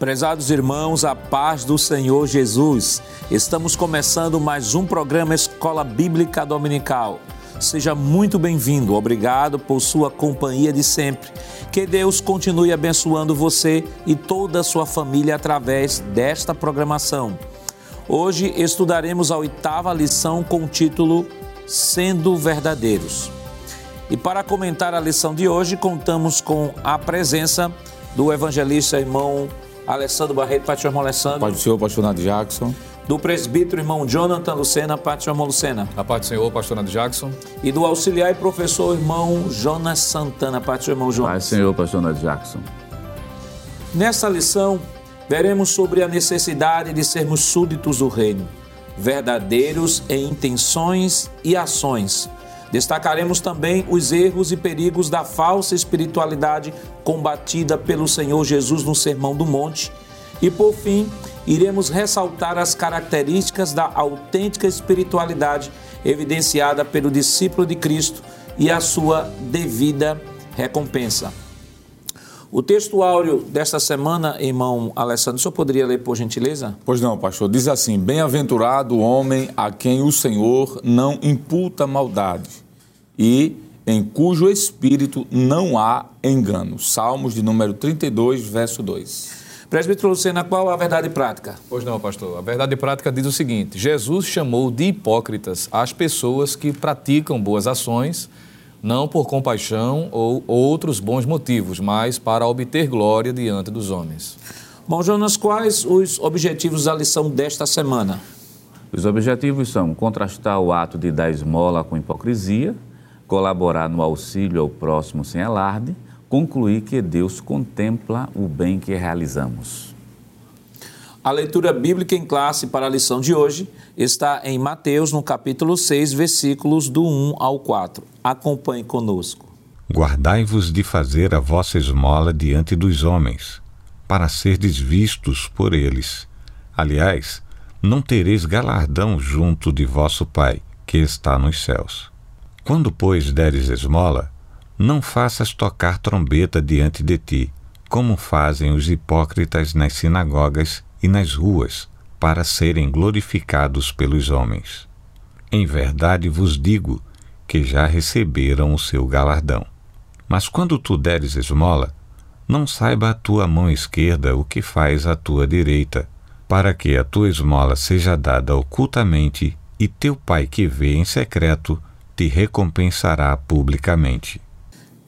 Prezados irmãos, a paz do Senhor Jesus. Estamos começando mais um programa Escola Bíblica Dominical. Seja muito bem-vindo. Obrigado por sua companhia de sempre. Que Deus continue abençoando você e toda a sua família através desta programação. Hoje estudaremos a oitava lição com o título Sendo Verdadeiros. E para comentar a lição de hoje, contamos com a presença do evangelista irmão Alessandro Barreto, Senhor, irmão Alessandro. Pai do Senhor, pastor Nado Jackson. Do presbítero irmão Jonathan Lucena, Senhor, irmão Lucena. A paz do Senhor, pastor Nado Jackson. E do auxiliar e professor irmão Jonas Santana, Senhor, irmão Jonas. Pai do Senhor, pastor Nado Jackson. Nesta lição, veremos sobre a necessidade de sermos súditos do reino, verdadeiros em intenções e ações. Destacaremos também os erros e perigos da falsa espiritualidade combatida pelo Senhor Jesus no Sermão do Monte. E por fim, iremos ressaltar as características da autêntica espiritualidade evidenciada pelo discípulo de Cristo e a sua devida recompensa. O texto áureo desta semana, irmão Alessandro, o senhor poderia ler por gentileza? Pois não, pastor. Diz assim: Bem-aventurado o homem a quem o Senhor não imputa maldade e em cujo espírito não há engano. Salmos de número 32, verso 2. Presbítero Lucena, qual a verdade prática? Pois não, pastor. A verdade prática diz o seguinte: Jesus chamou de hipócritas as pessoas que praticam boas ações não por compaixão ou outros bons motivos, mas para obter glória diante dos homens. Bom, Jonas, quais os objetivos da lição desta semana? Os objetivos são contrastar o ato de dar esmola com hipocrisia, colaborar no auxílio ao próximo sem alarde, concluir que Deus contempla o bem que realizamos. A leitura bíblica em classe para a lição de hoje está em Mateus, no capítulo 6, versículos do 1 ao 4. Acompanhe conosco. Guardai-vos de fazer a vossa esmola diante dos homens, para serdes vistos por eles. Aliás, não tereis galardão junto de vosso Pai, que está nos céus. Quando, pois, deres esmola, não faças tocar trombeta diante de ti, como fazem os hipócritas nas sinagogas e nas ruas, para serem glorificados pelos homens. Em verdade vos digo que já receberam o seu galardão. Mas quando tu deres esmola, não saiba a tua mão esquerda o que faz a tua direita, para que a tua esmola seja dada ocultamente, e teu pai que vê em secreto te recompensará publicamente.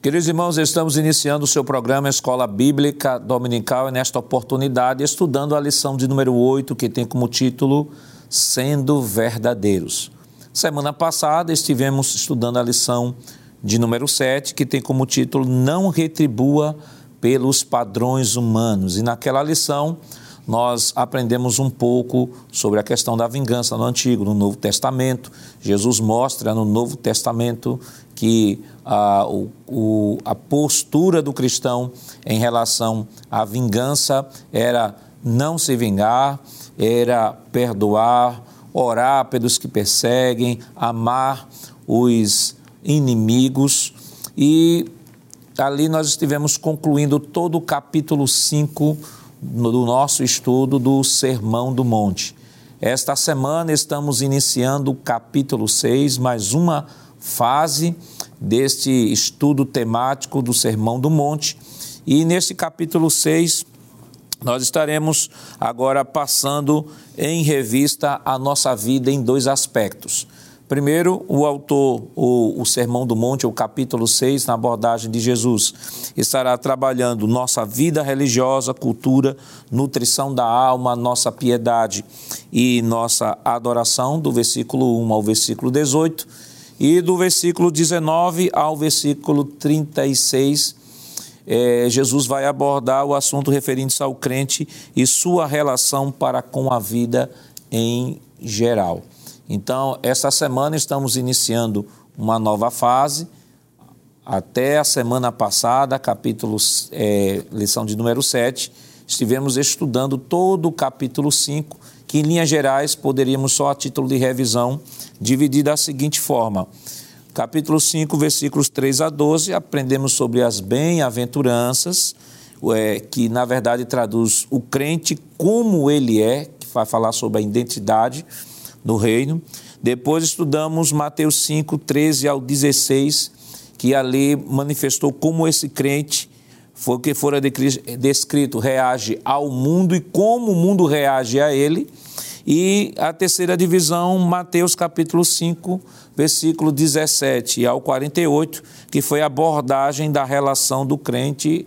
Queridos irmãos, estamos iniciando o seu programa Escola Bíblica Dominical e nesta oportunidade estudando a lição de número 8, que tem como título Sendo Verdadeiros. Semana passada estivemos estudando a lição de número 7, que tem como título Não retribua pelos padrões humanos. E naquela lição nós aprendemos um pouco sobre a questão da vingança no Antigo, no Novo Testamento. Jesus mostra no Novo Testamento que a, o, a postura do cristão em relação à vingança era não se vingar, era perdoar, orar pelos que perseguem, amar os inimigos. E ali nós estivemos concluindo todo o capítulo 5 do nosso estudo do Sermão do Monte. Esta semana estamos iniciando o capítulo 6, mais uma fase deste estudo temático do Sermão do Monte. E neste capítulo 6, nós estaremos agora passando em revista a nossa vida em dois aspectos. Primeiro, o autor, o, o, Sermão do Monte, o capítulo 6, na abordagem de Jesus, estará trabalhando nossa vida religiosa, cultura, nutrição da alma, nossa piedade e nossa adoração, do versículo 1 ao versículo 18, e do versículo 19 ao versículo 36. É, Jesus vai abordar o assunto referente ao crente e sua relação para com a vida em geral. Então, esta semana estamos iniciando uma nova fase. Até a semana passada, capítulo, é, lição de número 7, estivemos estudando todo o capítulo 5, que em linhas gerais poderíamos só a título de revisão dividir da seguinte forma. Capítulo 5, versículos 3 a 12, aprendemos sobre as bem-aventuranças. é, que na verdade traduz o crente como ele é, que vai falar sobre a identidade do reino. Depois estudamos Mateus 5, 13 ao 16, que ali manifestou como esse crente foi o que fora descrito, reage ao mundo e como o mundo reage a ele. E a terceira divisão, Mateus capítulo 5, versículo 17 ao 48, que foi a abordagem da relação do crente,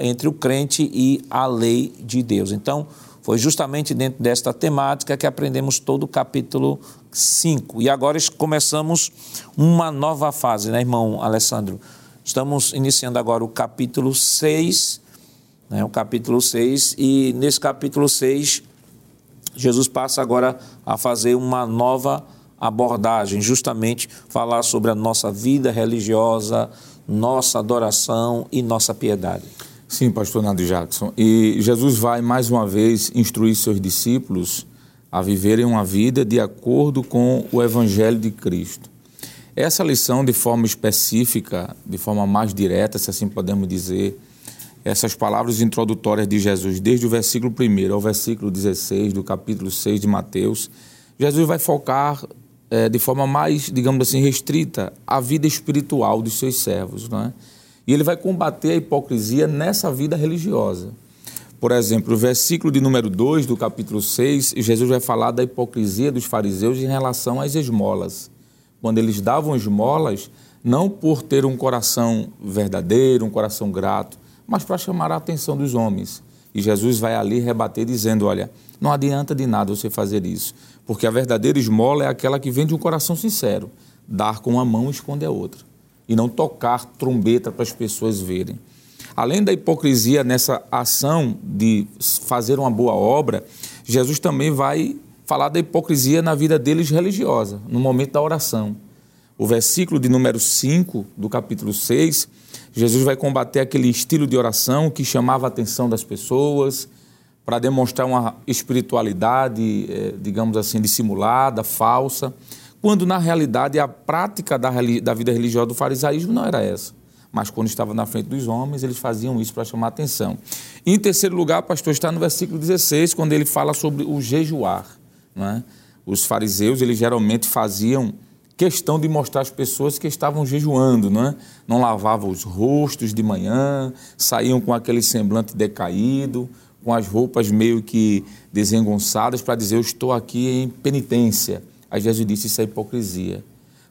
entre o crente e a lei de Deus. Então, foi justamente dentro desta temática que aprendemos todo o capítulo 5. E agora começamos uma nova fase, né, irmão Alessandro? Estamos iniciando agora o capítulo 6, né, o capítulo 6, e nesse capítulo 6, Jesus passa agora a fazer uma nova abordagem, justamente falar sobre a nossa vida religiosa, nossa adoração e nossa piedade. Sim, pastor Nando Jackson. E Jesus vai mais uma vez instruir seus discípulos a viverem uma vida de acordo com o evangelho de Cristo. Essa lição, de forma específica, de forma mais direta, se assim podemos dizer, essas palavras introdutórias de Jesus, desde o versículo 1 ao versículo 16 do capítulo 6 de Mateus, Jesus vai focar é, de forma mais, digamos assim, restrita a vida espiritual dos seus servos. Não é? E ele vai combater a hipocrisia nessa vida religiosa. Por exemplo, o versículo de número 2 do capítulo 6, Jesus vai falar da hipocrisia dos fariseus em relação às esmolas quando eles davam esmolas, não por ter um coração verdadeiro, um coração grato, mas para chamar a atenção dos homens. E Jesus vai ali rebater dizendo: Olha, não adianta de nada você fazer isso, porque a verdadeira esmola é aquela que vem de um coração sincero, dar com uma mão e esconder a outra, e não tocar trombeta para as pessoas verem. Além da hipocrisia nessa ação de fazer uma boa obra, Jesus também vai falar da hipocrisia na vida deles religiosa, no momento da oração. O versículo de número 5 do capítulo 6, Jesus vai combater aquele estilo de oração que chamava a atenção das pessoas, para demonstrar uma espiritualidade, eh, digamos assim, dissimulada, falsa, quando na realidade a prática da, da vida religiosa do farisaísmo não era essa. Mas quando estava na frente dos homens, eles faziam isso para chamar atenção. E, em terceiro lugar, pastor, está no versículo 16, quando ele fala sobre o jejuar. É? Os fariseus, eles geralmente faziam questão de mostrar às pessoas que estavam jejuando, não é? Não lavavam os rostos de manhã, saíam com aquele semblante decaído, com as roupas meio que desengonçadas para dizer eu estou aqui em penitência. Aí Jesus disse isso é hipocrisia,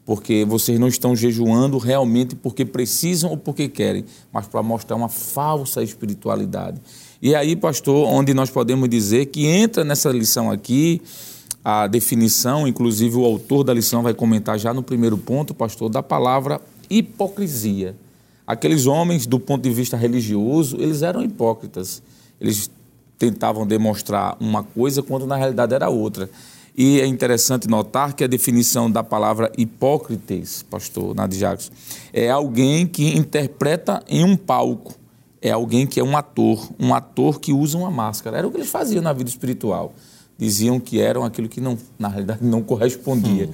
porque vocês não estão jejuando realmente porque precisam ou porque querem, mas para mostrar uma falsa espiritualidade. E aí, pastor, onde nós podemos dizer que entra nessa lição aqui a definição, inclusive o autor da lição vai comentar já no primeiro ponto, pastor, da palavra hipocrisia. Aqueles homens, do ponto de vista religioso, eles eram hipócritas. Eles tentavam demonstrar uma coisa quando na realidade era outra. E é interessante notar que a definição da palavra hipócrites, pastor Nadir Jacques, é alguém que interpreta em um palco. É alguém que é um ator, um ator que usa uma máscara. Era o que eles faziam na vida espiritual diziam que eram aquilo que não, na realidade não correspondia.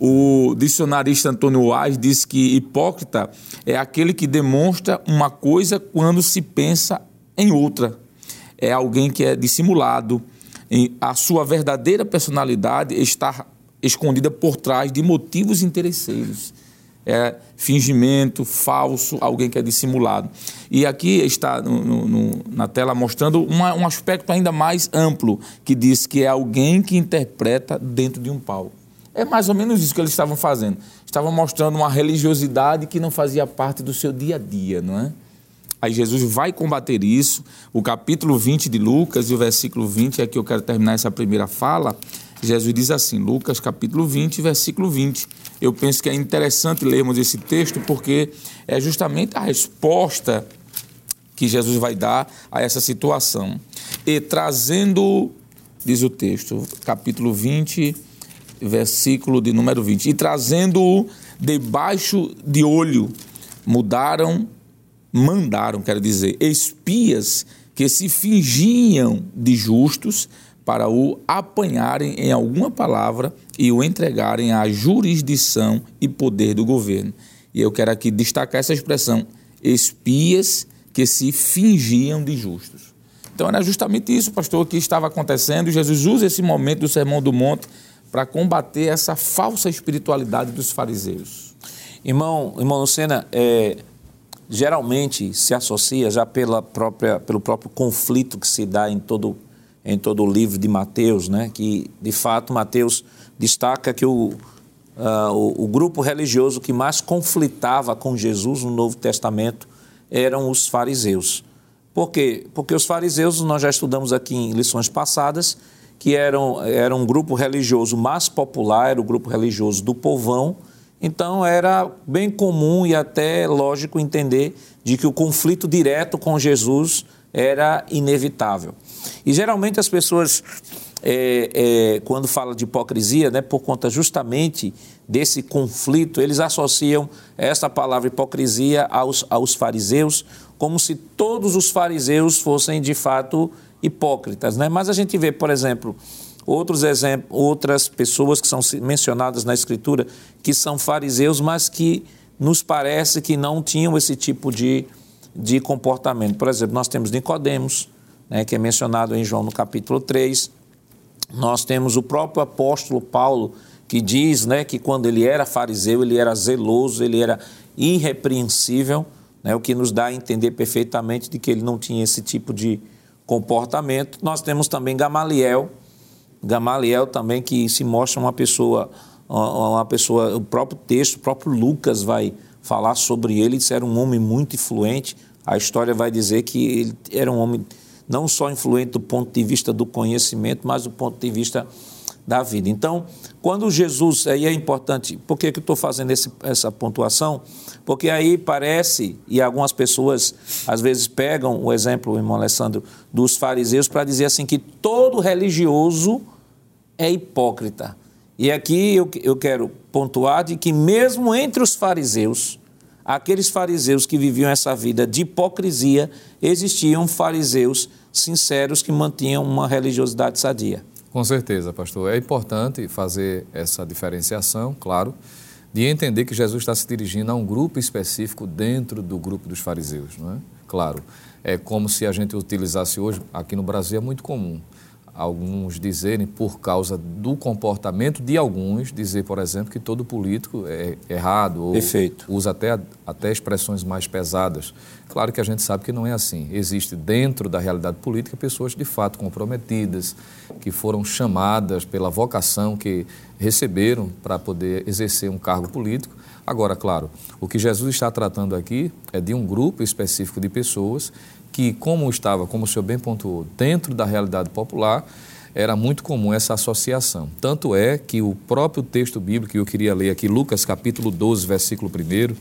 Hum. O dicionarista Antônio Wise diz que hipócrita é aquele que demonstra uma coisa quando se pensa em outra. É alguém que é dissimulado, a sua verdadeira personalidade está escondida por trás de motivos interesseiros é fingimento, falso, alguém que é dissimulado. E aqui está no, no, na tela mostrando uma, um aspecto ainda mais amplo, que diz que é alguém que interpreta dentro de um palco. É mais ou menos isso que eles estavam fazendo. Estavam mostrando uma religiosidade que não fazia parte do seu dia a dia, não é? Aí Jesus vai combater isso. O capítulo 20 de Lucas e o versículo 20 é que eu quero terminar essa primeira fala. Jesus diz assim, Lucas capítulo 20, versículo 20. Eu penso que é interessante lermos esse texto porque é justamente a resposta que Jesus vai dar a essa situação. E trazendo, diz o texto, capítulo 20, versículo de número 20, e trazendo-o debaixo de olho, mudaram, mandaram, quero dizer, espias que se fingiam de justos para o apanharem em alguma palavra e o entregarem à jurisdição e poder do governo. E eu quero aqui destacar essa expressão: espias que se fingiam de justos. Então era justamente isso, pastor, que estava acontecendo. Jesus usa esse momento do Sermão do Monte para combater essa falsa espiritualidade dos fariseus. Irmão, irmão Lucena, é, geralmente se associa já pela própria, pelo próprio conflito que se dá em todo, em todo o livro de Mateus, né? que de fato Mateus destaca que o, uh, o, o, grupo religioso que mais conflitava com Jesus no Novo Testamento eram os fariseus. Por quê? Porque os fariseus, nós já estudamos aqui em lições passadas, que eram, era um grupo religioso mais popular, era o grupo religioso do povão, então era bem comum e até lógico entender de que o conflito direto com Jesus era inevitável. E geralmente as pessoas, é, é, quando falam de hipocrisia, né, por conta justamente desse conflito, eles associam essa palavra hipocrisia aos, aos fariseus, como se todos os fariseus fossem de fato hipócritas. Né? Mas a gente vê, por exemplo, outros exemplos, outras pessoas que são mencionadas na Escritura que são fariseus, mas que nos parece que não tinham esse tipo de, de comportamento. Por exemplo, nós temos Nicodemos, né, que é mencionado em João no capítulo 3. Nós temos o próprio apóstolo Paulo, que diz né, que quando ele era fariseu, ele era zeloso, ele era irrepreensível, né, o que nos dá a entender perfeitamente de que ele não tinha esse tipo de comportamento. Nós temos também Gamaliel, Gamaliel também que se mostra uma pessoa, uma pessoa, o próprio texto, o próprio Lucas vai falar sobre ele, ele era um homem muito influente. A história vai dizer que ele era um homem não só influente do ponto de vista do conhecimento, mas do ponto de vista da vida. Então, quando Jesus, aí é importante, por que, que eu estou fazendo esse, essa pontuação? Porque aí parece, e algumas pessoas às vezes pegam o exemplo, irmão Alessandro, dos fariseus para dizer assim que todo religioso é hipócrita. E aqui eu, eu quero pontuar de que mesmo entre os fariseus, aqueles fariseus que viviam essa vida de hipocrisia, existiam fariseus sinceros que mantinham uma religiosidade sadia. Com certeza, pastor. É importante fazer essa diferenciação, claro, de entender que Jesus está se dirigindo a um grupo específico dentro do grupo dos fariseus, não é? Claro, é como se a gente utilizasse hoje, aqui no Brasil é muito comum, alguns dizerem, por causa do comportamento de alguns, dizer, por exemplo, que todo político é errado ou Perfeito. usa até, até expressões mais pesadas. Claro que a gente sabe que não é assim. Existe dentro da realidade política pessoas de fato comprometidas, que foram chamadas pela vocação que receberam para poder exercer um cargo político. Agora, claro, o que Jesus está tratando aqui é de um grupo específico de pessoas que, como estava, como o senhor bem pontuou, dentro da realidade popular, era muito comum essa associação. Tanto é que o próprio texto bíblico que eu queria ler aqui, Lucas capítulo 12, versículo 1,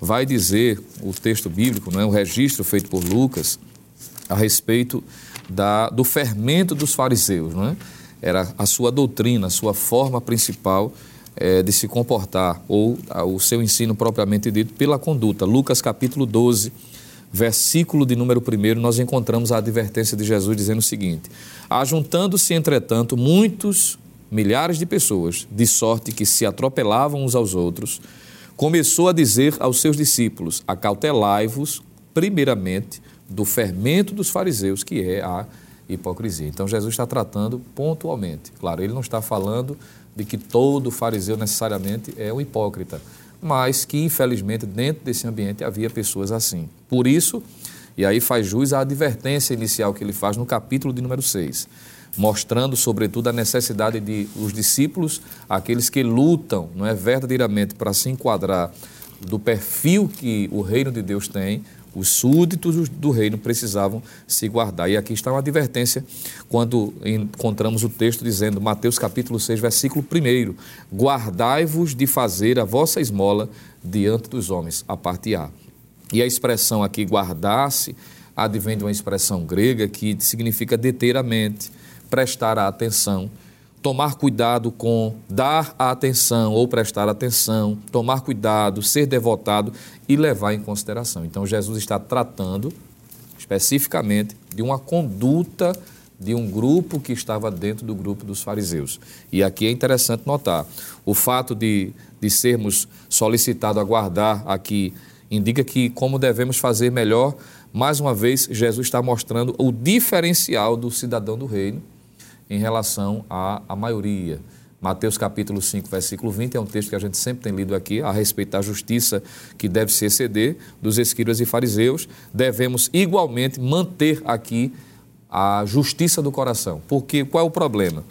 vai dizer, o texto bíblico, não é, o registro feito por Lucas, a respeito da, do fermento dos fariseus. Não é? Era a sua doutrina, a sua forma principal é, de se comportar, ou a, o seu ensino propriamente dito, pela conduta. Lucas capítulo 12, versículo de número 1, nós encontramos a advertência de Jesus dizendo o seguinte: Ajuntando-se, entretanto, muitos, milhares de pessoas, de sorte que se atropelavam uns aos outros, começou a dizer aos seus discípulos: Acautelai-vos, primeiramente, do fermento dos fariseus, que é a hipocrisia. Então, Jesus está tratando pontualmente. Claro, ele não está falando de que todo fariseu necessariamente é um hipócrita mas que infelizmente dentro desse ambiente havia pessoas assim. Por isso, e aí faz jus à advertência inicial que ele faz no capítulo de número 6, mostrando sobretudo a necessidade de os discípulos, aqueles que lutam, não é verdadeiramente para se enquadrar do perfil que o reino de Deus tem, os súditos do reino precisavam se guardar. E aqui está uma advertência quando encontramos o texto dizendo, Mateus capítulo 6, versículo 1, guardai-vos de fazer a vossa esmola diante dos homens, a parte A. E a expressão aqui, guardar-se, advém de uma expressão grega que significa deter a mente, prestar a atenção, tomar cuidado com dar a atenção ou prestar atenção, tomar cuidado, ser devotado e levar em consideração. Então, Jesus está tratando especificamente de uma conduta de um grupo que estava dentro do grupo dos fariseus. E aqui é interessante notar: o fato de, de sermos solicitados a guardar aqui indica que como devemos fazer melhor mais uma vez, Jesus está mostrando o diferencial do cidadão do reino em relação à, à maioria. Mateus capítulo 5, versículo 20, é um texto que a gente sempre tem lido aqui a respeito da justiça que deve se exceder dos escribas e fariseus. Devemos igualmente manter aqui a justiça do coração. Porque qual é o problema?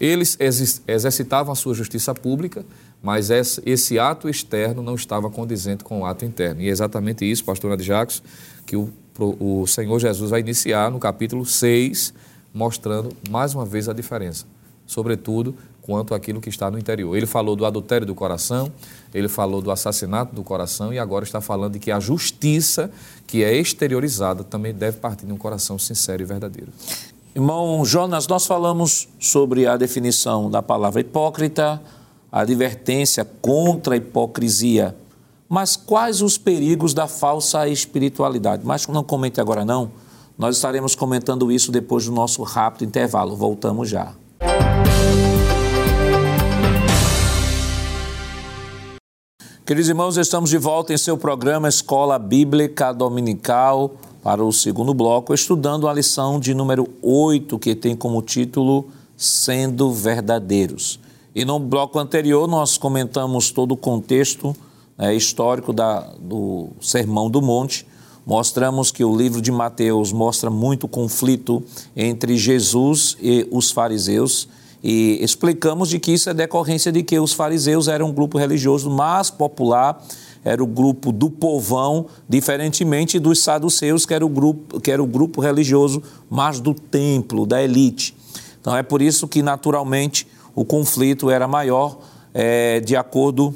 Eles exercitavam a sua justiça pública, mas esse ato externo não estava condizente com o ato interno. E é exatamente isso, pastor Jacques, que o, o Senhor Jesus vai iniciar no capítulo 6, mostrando mais uma vez a diferença. Sobretudo quanto àquilo que está no interior. Ele falou do adultério do coração, ele falou do assassinato do coração e agora está falando de que a justiça que é exteriorizada também deve partir de um coração sincero e verdadeiro. Irmão Jonas, nós falamos sobre a definição da palavra hipócrita, a advertência contra a hipocrisia. Mas quais os perigos da falsa espiritualidade? Mas não comente agora não. Nós estaremos comentando isso depois do nosso rápido intervalo. Voltamos já. Queridos irmãos, estamos de volta em seu programa Escola Bíblica Dominical para o segundo bloco, estudando a lição de número 8, que tem como título Sendo Verdadeiros. E no bloco anterior nós comentamos todo o contexto né, histórico da, do Sermão do Monte. Mostramos que o livro de Mateus mostra muito conflito entre Jesus e os fariseus e explicamos de que isso é decorrência de que os fariseus eram um grupo religioso mais popular, era o grupo do povão, diferentemente dos saduceus, que era o grupo, que era o grupo religioso mais do templo, da elite. Então é por isso que naturalmente o conflito era maior, é, de acordo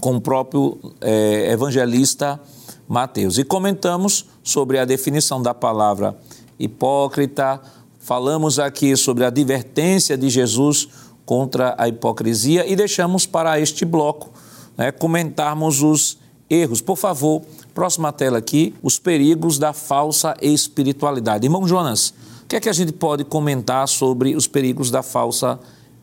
com o próprio é, evangelista Mateus. E comentamos sobre a definição da palavra hipócrita, Falamos aqui sobre a advertência de Jesus contra a hipocrisia e deixamos para este bloco né, comentarmos os erros. Por favor, próxima tela aqui, os perigos da falsa espiritualidade. Irmão Jonas, o que é que a gente pode comentar sobre os perigos da falsa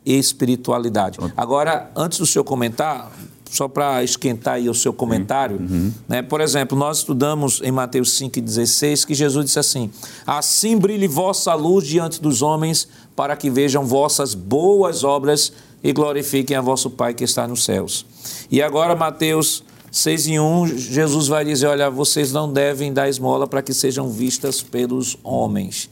espiritualidade? Agora, antes do senhor comentar, só para esquentar aí o seu comentário, uhum. né? por exemplo, nós estudamos em Mateus 5,16 que Jesus disse assim: Assim brilhe vossa luz diante dos homens, para que vejam vossas boas obras e glorifiquem a vosso Pai que está nos céus. E agora, Mateus 6 e 1, Jesus vai dizer: Olha, vocês não devem dar esmola para que sejam vistas pelos homens.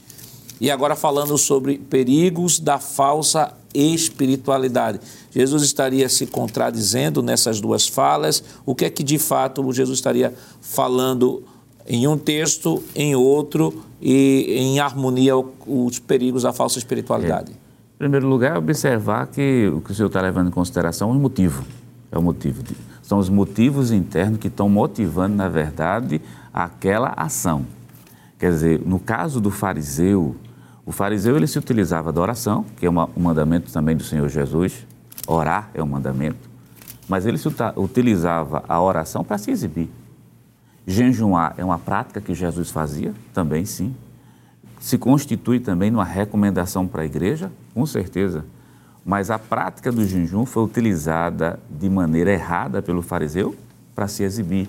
E agora falando sobre perigos da falsa espiritualidade. Jesus estaria se contradizendo nessas duas falas. O que é que de fato Jesus estaria falando em um texto, em outro e em harmonia os perigos da falsa espiritualidade? É. Em primeiro lugar, observar que o que o senhor está levando em consideração é o motivo. É o motivo. De, são os motivos internos que estão motivando, na verdade, aquela ação. Quer dizer, no caso do fariseu, o fariseu ele se utilizava da oração, que é uma, um mandamento também do Senhor Jesus, orar é um mandamento, mas ele se utilizava a oração para se exibir. Jejuar é uma prática que Jesus fazia, também sim. Se constitui também numa recomendação para a igreja, com certeza. Mas a prática do jejum foi utilizada de maneira errada pelo fariseu para se exibir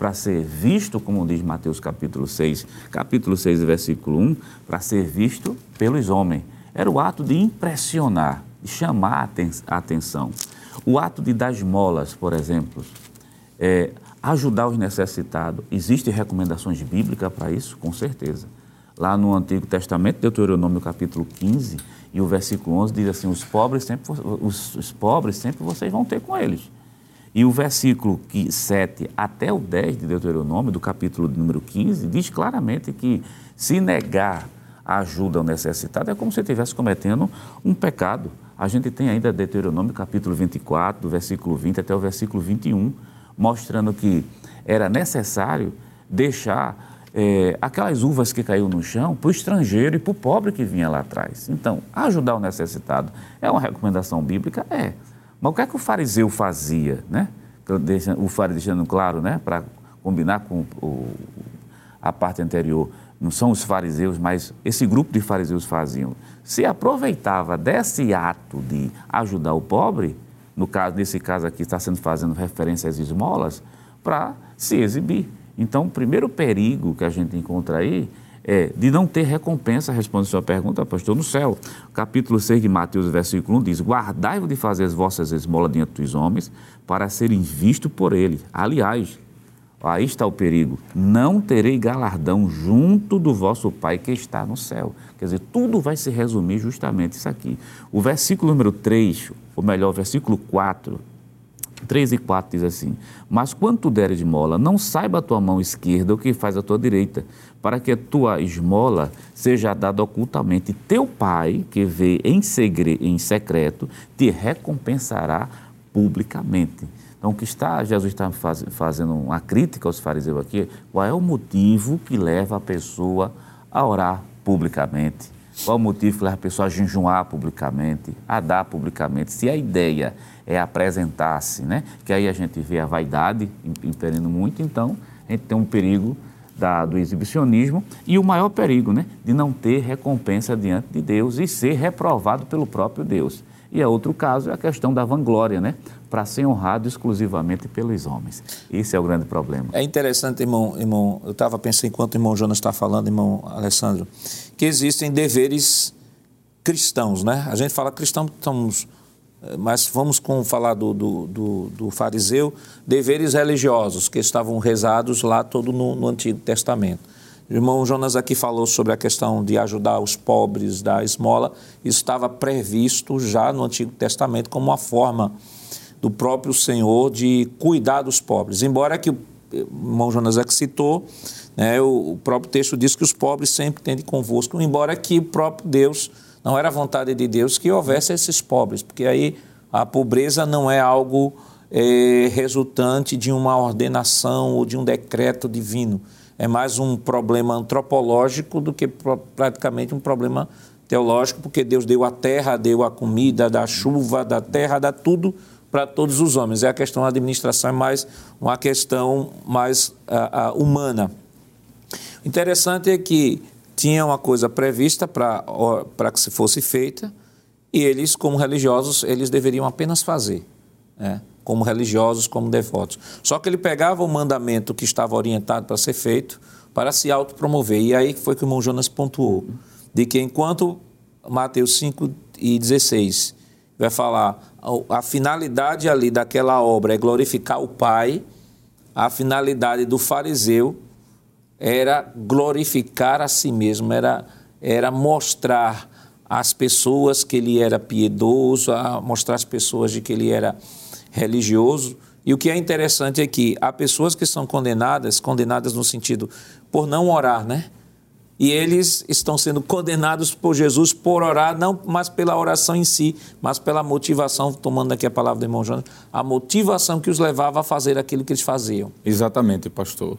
para ser visto, como diz Mateus capítulo 6, capítulo 6, versículo 1, para ser visto pelos homens. Era o ato de impressionar, de chamar a atenção. O ato de dar esmolas, por exemplo, é, ajudar os necessitados. Existem recomendações bíblicas para isso? Com certeza. Lá no Antigo Testamento, Deuteronômio capítulo 15 e o versículo 11 diz assim: os pobres sempre, os, os pobres sempre vocês vão ter com eles. E o versículo 7 até o 10 de Deuteronômio, do capítulo número 15, diz claramente que se negar a ajuda ao necessitado é como se estivesse cometendo um pecado. A gente tem ainda Deuteronômio capítulo 24, do versículo 20 até o versículo 21, mostrando que era necessário deixar é, aquelas uvas que caiu no chão para o estrangeiro e para o pobre que vinha lá atrás. Então, ajudar o necessitado é uma recomendação bíblica? É. Mas o que é que o fariseu fazia, né? O fariseu deixando claro, né? Para combinar com o, a parte anterior, não são os fariseus, mas esse grupo de fariseus faziam. Se aproveitava desse ato de ajudar o pobre, no caso, nesse caso aqui está sendo fazendo referência às esmolas, para se exibir. Então, o primeiro perigo que a gente encontra aí é de não ter recompensa, responde sua pergunta, pastor, no céu. Capítulo 6 de Mateus, versículo 1 diz: Guardai-vos de fazer as vossas esmolas diante dos homens, para serem vistos por ele. Aliás, aí está o perigo: não terei galardão junto do vosso Pai que está no céu. Quer dizer, tudo vai se resumir justamente isso aqui. O versículo número 3, ou melhor, o versículo 4 3 e 4 diz assim: Mas quando tu deres esmola, não saiba a tua mão esquerda o que faz a tua direita, para que a tua esmola seja dada ocultamente. Teu pai, que vê em, segre, em secreto, te recompensará publicamente. Então, o que está, Jesus está faz, fazendo uma crítica aos fariseus aqui, qual é o motivo que leva a pessoa a orar publicamente? Qual o motivo que leva a pessoa a jejuar publicamente, a dar publicamente? Se a ideia é apresentar-se, né? Que aí a gente vê a vaidade imperindo muito, então a gente tem um perigo da, do exibicionismo e o maior perigo, né? De não ter recompensa diante de Deus e ser reprovado pelo próprio Deus. E a outro caso é a questão da vanglória, né? Para ser honrado exclusivamente pelos homens. Esse é o grande problema. É interessante, irmão, irmão eu estava pensando enquanto o irmão Jonas está falando, irmão Alessandro, que existem deveres cristãos, né? A gente fala cristão, estamos mas vamos com falar do, do, do, do, fariseu, deveres religiosos que estavam rezados lá todo no, no, Antigo Testamento. O irmão Jonas aqui falou sobre a questão de ajudar os pobres da esmola. Isso estava previsto já no Antigo Testamento como uma forma do próprio Senhor de cuidar dos pobres. Embora que o irmão Jonas aqui citou, né, o, o próprio texto diz que os pobres sempre tendem convosco, embora que o próprio Deus não era vontade de Deus que houvesse esses pobres, porque aí a pobreza não é algo é, resultante de uma ordenação ou de um decreto divino. É mais um problema antropológico do que praticamente um problema teológico, porque Deus deu a terra, deu a comida, da chuva, da terra, dá tudo para todos os homens. É a questão da administração, é mais uma questão mais uh, uh, humana. O interessante é que tinha uma coisa prevista para que se fosse feita e eles, como religiosos, eles deveriam apenas fazer, né? como religiosos, como devotos. Só que ele pegava o mandamento que estava orientado para ser feito para se autopromover. E aí foi que o irmão Jonas pontuou, de que enquanto Mateus 5 e 16 vai falar a finalidade ali daquela obra é glorificar o Pai, a finalidade do fariseu era glorificar a si mesmo, era, era mostrar às pessoas que ele era piedoso, a mostrar às pessoas de que ele era religioso. E o que é interessante é que há pessoas que são condenadas, condenadas no sentido por não orar, né? E eles estão sendo condenados por Jesus por orar, não mais pela oração em si, mas pela motivação, tomando aqui a palavra do irmão Jonas, a motivação que os levava a fazer aquilo que eles faziam. Exatamente, pastor.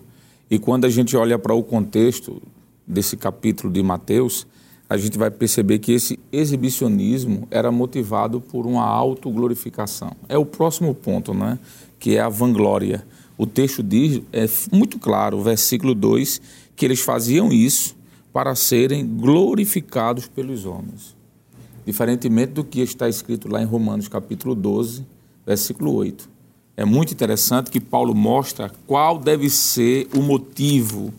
E quando a gente olha para o contexto desse capítulo de Mateus, a gente vai perceber que esse exibicionismo era motivado por uma autoglorificação. É o próximo ponto, né? que é a vanglória. O texto diz, é muito claro, o versículo 2, que eles faziam isso para serem glorificados pelos homens. Diferentemente do que está escrito lá em Romanos capítulo 12, versículo 8 é muito interessante que Paulo mostra qual deve ser o motivo,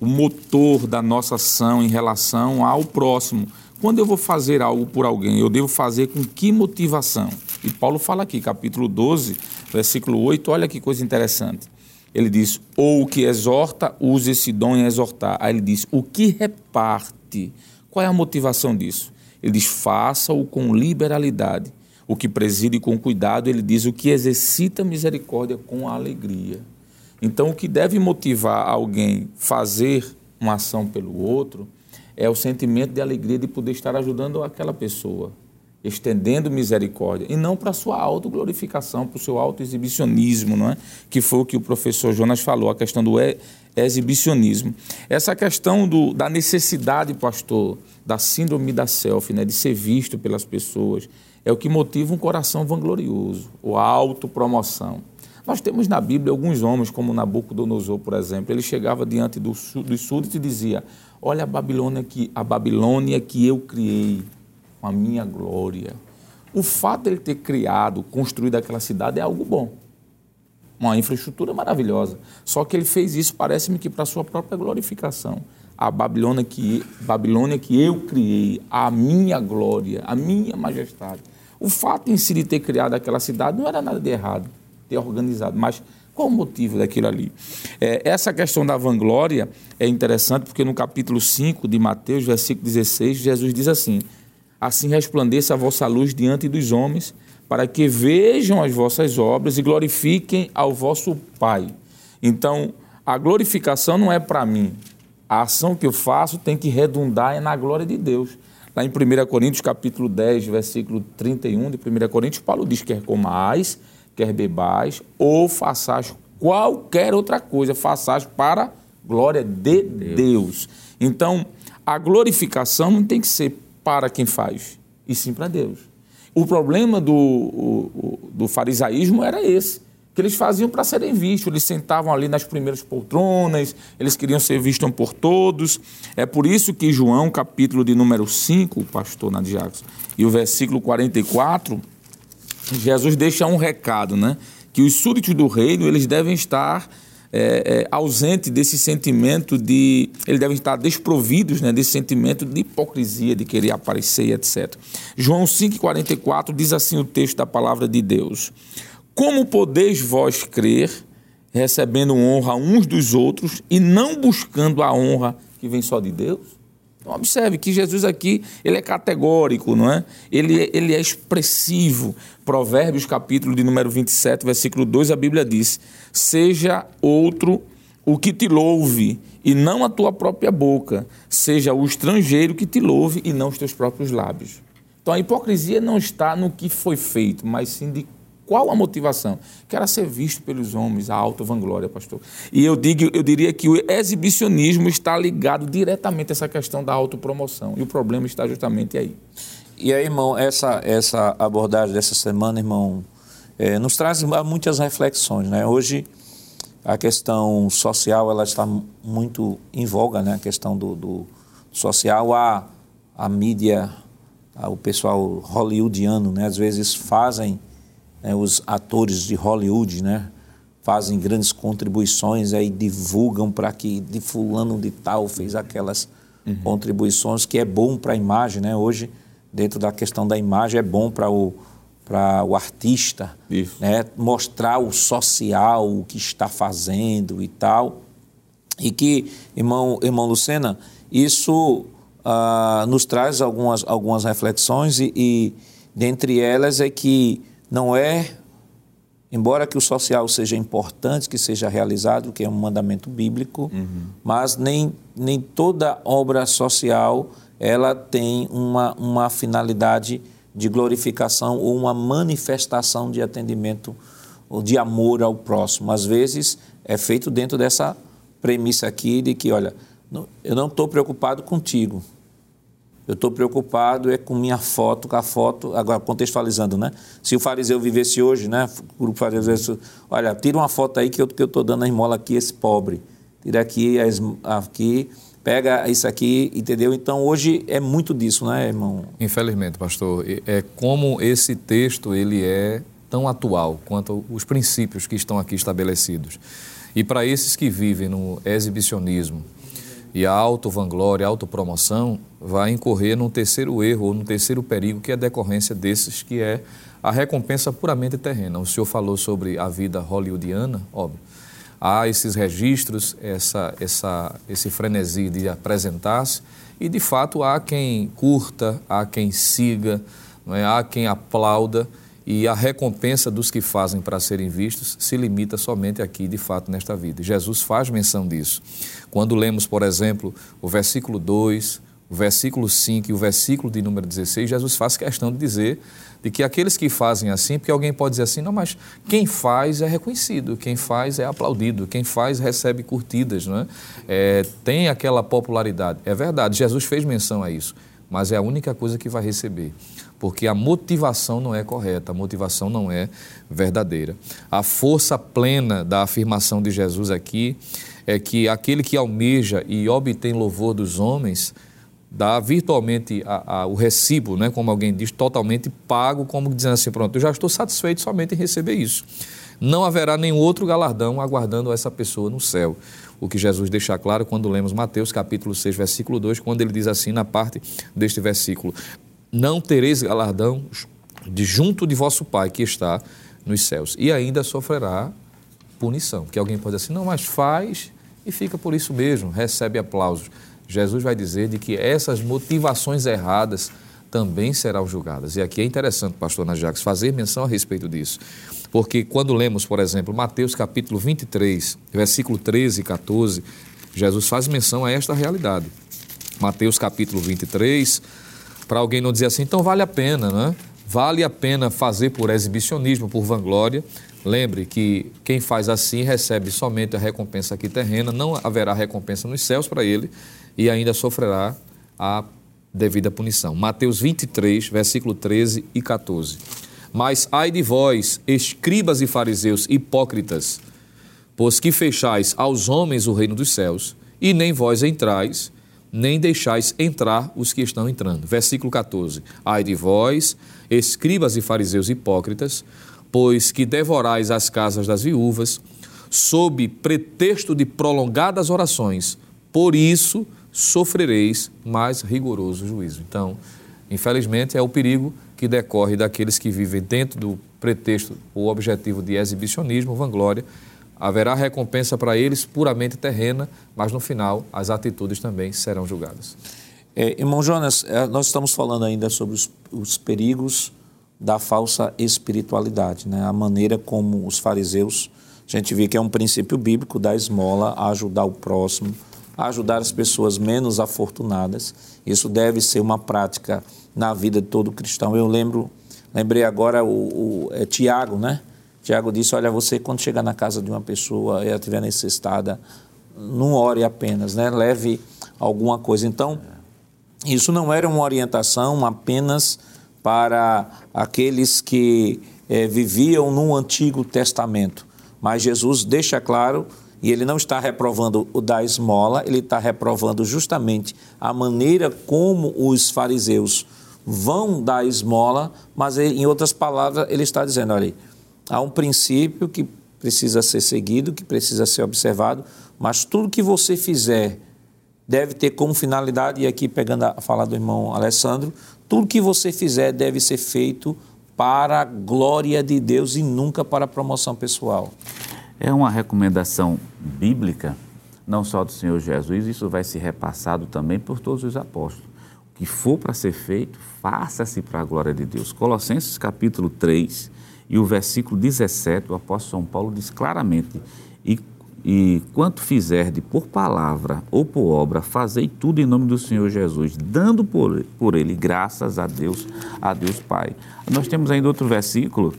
o motor da nossa ação em relação ao próximo. Quando eu vou fazer algo por alguém, eu devo fazer com que motivação? E Paulo fala aqui, capítulo 12, versículo 8, olha que coisa interessante. Ele diz: ou o que exorta, use esse dom em exortar. Aí ele diz: o que reparte. Qual é a motivação disso? Ele diz: faça-o com liberalidade o que preside com cuidado, ele diz o que exercita misericórdia com alegria. Então, o que deve motivar alguém fazer uma ação pelo outro é o sentimento de alegria de poder estar ajudando aquela pessoa, estendendo misericórdia, e não para sua autoglorificação, para o seu autoexibicionismo, não é? que foi o que o professor Jonas falou, a questão do exibicionismo. Essa questão do, da necessidade, pastor, da síndrome da selfie, né? de ser visto pelas pessoas, é o que motiva um coração vanglorioso, ou a autopromoção. Nós temos na Bíblia alguns homens, como Nabucodonosor, por exemplo, ele chegava diante dos, dos súditos e dizia: Olha a Babilônia, que, a Babilônia que eu criei com a minha glória. O fato de ele ter criado, construído aquela cidade é algo bom. uma infraestrutura maravilhosa. Só que ele fez isso, parece-me que para a sua própria glorificação. A Babilônia que, Babilônia que eu criei, a minha glória, a minha majestade. O fato em si de ter criado aquela cidade não era nada de errado, ter organizado, mas qual o motivo daquilo ali? É, essa questão da vanglória é interessante porque no capítulo 5 de Mateus, versículo 16, Jesus diz assim: Assim resplandeça a vossa luz diante dos homens, para que vejam as vossas obras e glorifiquem ao vosso Pai. Então, a glorificação não é para mim. A ação que eu faço tem que redundar na glória de Deus. Lá em 1 Coríntios, capítulo 10, versículo 31 de 1 Coríntios, Paulo diz: quer comais, quer bebais, ou façais qualquer outra coisa, façais para glória de Deus. Deus. Então, a glorificação não tem que ser para quem faz, e sim para Deus. O problema do, o, do farisaísmo era esse, que eles faziam para serem vistos, eles sentavam ali nas primeiras poltronas, eles queriam ser vistos por todos. É por isso que João, capítulo de número 5, pastor Nadiax, e o versículo 44, Jesus deixa um recado, né? Que os súditos do reino, eles devem estar é, é, ausente desse sentimento de. Eles devem estar desprovidos né, desse sentimento de hipocrisia, de querer aparecer, etc. João 5,44 diz assim o texto da palavra de Deus: Como podeis vós crer, recebendo honra uns dos outros e não buscando a honra que vem só de Deus? Então, observe que Jesus aqui ele é categórico, não é? Ele, ele é expressivo. Provérbios, capítulo de número 27, versículo 2, a Bíblia diz: Seja outro o que te louve, e não a tua própria boca. Seja o estrangeiro que te louve, e não os teus próprios lábios. Então a hipocrisia não está no que foi feito, mas sim de qual a motivação? Que era ser visto pelos homens, a alta vanglória, pastor. E eu, digo, eu diria que o exibicionismo está ligado diretamente a essa questão da autopromoção. E o problema está justamente aí. E aí, irmão, essa, essa abordagem dessa semana, irmão, é, nos traz muitas reflexões. Né? Hoje, a questão social ela está muito em voga, né? a questão do, do social. A, a mídia, a, o pessoal hollywoodiano, né? às vezes fazem né, os atores de Hollywood, né, fazem grandes contribuições aí divulgam para que de fulano de tal fez aquelas uhum. contribuições que é bom para a imagem, né? Hoje dentro da questão da imagem é bom para o para o artista, né, mostrar o social, o que está fazendo e tal. E que, irmão, irmão Lucena, isso uh, nos traz algumas, algumas reflexões e, e dentre elas é que não é, embora que o social seja importante, que seja realizado, que é um mandamento bíblico, uhum. mas nem, nem toda obra social ela tem uma, uma finalidade de glorificação ou uma manifestação de atendimento ou de amor ao próximo. Às vezes é feito dentro dessa premissa aqui de que, olha, eu não estou preocupado contigo, eu estou preocupado é com minha foto, com a foto, agora contextualizando, né? Se o fariseu vivesse hoje, né? O grupo fariseu, olha, tira uma foto aí que eu estou dando a esmola aqui, esse pobre. Tira aqui, aqui, pega isso aqui, entendeu? Então hoje é muito disso, né, irmão? Infelizmente, pastor, é como esse texto ele é tão atual quanto os princípios que estão aqui estabelecidos. E para esses que vivem no exibicionismo, e a auto-vanglória, a autopromoção, vai incorrer num terceiro erro ou num terceiro perigo, que é a decorrência desses, que é a recompensa puramente terrena. O senhor falou sobre a vida hollywoodiana, óbvio. Há esses registros, essa, essa, esse frenesi de apresentar-se, e de fato há quem curta, há quem siga, é? há quem aplauda, e a recompensa dos que fazem para serem vistos se limita somente aqui, de fato, nesta vida. Jesus faz menção disso. Quando lemos, por exemplo, o versículo 2, o versículo 5 e o versículo de número 16, Jesus faz questão de dizer de que aqueles que fazem assim, porque alguém pode dizer assim, não, mas quem faz é reconhecido, quem faz é aplaudido, quem faz recebe curtidas, não é? é tem aquela popularidade. É verdade, Jesus fez menção a isso, mas é a única coisa que vai receber porque a motivação não é correta, a motivação não é verdadeira. A força plena da afirmação de Jesus aqui é que aquele que almeja e obtém louvor dos homens dá virtualmente a, a, o recibo, né, como alguém diz, totalmente pago, como dizendo assim, pronto, eu já estou satisfeito somente em receber isso. Não haverá nenhum outro galardão aguardando essa pessoa no céu. O que Jesus deixa claro quando lemos Mateus capítulo 6, versículo 2, quando ele diz assim na parte deste versículo: Não tereis galardão de junto de vosso Pai que está nos céus, e ainda sofrerá punição. Que alguém pode dizer assim, não, mas faz e fica por isso mesmo, recebe aplausos. Jesus vai dizer de que essas motivações erradas também serão julgadas. E aqui é interessante, pastor Najax, fazer menção a respeito disso. Porque quando lemos, por exemplo, Mateus capítulo 23, versículo 13 e 14, Jesus faz menção a esta realidade. Mateus capítulo 23, para alguém não dizer assim, então vale a pena, né? Vale a pena fazer por exibicionismo, por vanglória. Lembre que quem faz assim recebe somente a recompensa aqui terrena, não haverá recompensa nos céus para ele e ainda sofrerá a devida punição. Mateus 23, versículo 13 e 14. Mas ai de vós, escribas e fariseus hipócritas, pois que fechais aos homens o reino dos céus, e nem vós entrais, nem deixais entrar os que estão entrando. Versículo 14. Ai de vós, escribas e fariseus hipócritas, pois que devorais as casas das viúvas, sob pretexto de prolongadas orações, por isso sofrereis mais rigoroso juízo. Então, infelizmente, é o perigo que decorre daqueles que vivem dentro do pretexto ou objetivo de exibicionismo, vanglória. Haverá recompensa para eles puramente terrena, mas no final as atitudes também serão julgadas. É, irmão Jonas, é, nós estamos falando ainda sobre os, os perigos da falsa espiritualidade, né? a maneira como os fariseus, a gente vê que é um princípio bíblico da esmola, a ajudar o próximo, a ajudar as pessoas menos afortunadas. Isso deve ser uma prática na vida de todo cristão. Eu lembro, lembrei agora o, o é, Tiago, né? Tiago disse: Olha, você quando chegar na casa de uma pessoa e ela estiver necessitada, não ore apenas, né? Leve alguma coisa. Então, isso não era uma orientação apenas para aqueles que é, viviam no Antigo Testamento, mas Jesus deixa claro e ele não está reprovando o da esmola, ele está reprovando justamente a maneira como os fariseus vão dar esmola, mas ele, em outras palavras, ele está dizendo: olha, há um princípio que precisa ser seguido, que precisa ser observado, mas tudo que você fizer deve ter como finalidade, e aqui pegando a fala do irmão Alessandro, tudo que você fizer deve ser feito para a glória de Deus e nunca para a promoção pessoal. É uma recomendação bíblica, não só do Senhor Jesus, isso vai ser repassado também por todos os apóstolos. O que for para ser feito, faça-se para a glória de Deus. Colossenses capítulo 3 e o versículo 17, o apóstolo São Paulo diz claramente: E, e quanto fizerde por palavra ou por obra, fazei tudo em nome do Senhor Jesus, dando por, por ele graças a Deus, a Deus Pai. Nós temos ainda outro versículo,